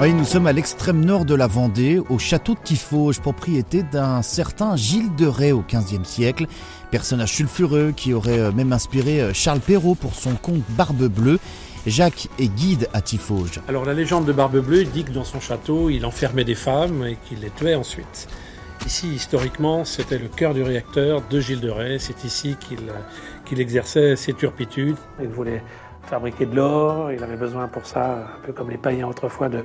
Oui, nous sommes à l'extrême nord de la Vendée, au château de Tifauge, propriété d'un certain Gilles de Rais au XVe siècle, personnage sulfureux qui aurait euh, même inspiré euh, Charles Perrault pour son conte Barbe Bleue. Jacques est guide à Tifauge. Alors la légende de Barbe Bleue dit que dans son château, il enfermait des femmes et qu'il les tuait ensuite. Ici, historiquement, c'était le cœur du réacteur de Gilles de Rais. C'est ici qu'il qu'il exerçait ses turpitudes. Il voulait fabriquer de l'or, il avait besoin pour ça, un peu comme les païens autrefois, de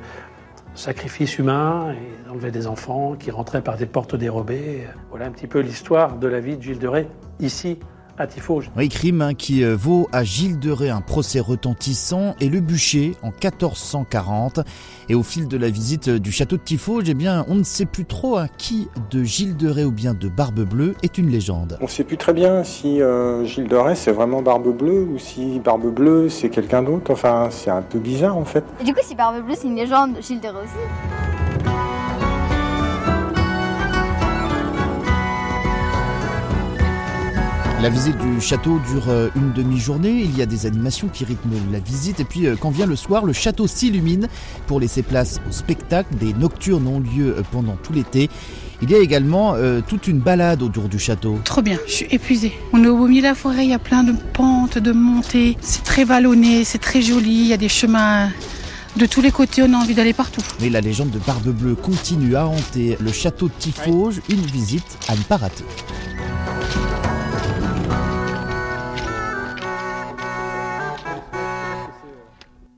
sacrifices humains, il enlevait des enfants qui rentraient par des portes dérobées. Voilà un petit peu l'histoire de la vie de Gilles de Rais, ici, à Tifauge. Oui, crime hein, qui euh, vaut à Gilles de Rais un procès retentissant et le bûcher en 1440. Et au fil de la visite du château de Tifauge, eh bien, on ne sait plus trop à qui de Gilles de Rais ou bien de Barbe Bleue est une légende. On ne sait plus très bien si euh, Gilles de Rais c'est vraiment Barbe Bleue ou si Barbe Bleue c'est quelqu'un d'autre. Enfin, c'est un peu bizarre en fait. Et du coup, si Barbe Bleue c'est une légende, Gilles de Rais aussi La visite du château dure euh, une demi-journée, il y a des animations qui rythment la visite et puis euh, quand vient le soir, le château s'illumine pour laisser place au spectacle. Des nocturnes ont lieu euh, pendant tout l'été. Il y a également euh, toute une balade autour du château. Trop bien, je suis épuisée. On est au beau milieu de la forêt, il y a plein de pentes, de montées. C'est très vallonné, c'est très joli, il y a des chemins de tous les côtés, on a envie d'aller partout. Mais la légende de Barbe Bleue continue à hanter le château de Tifauge, une visite à ne pas rater.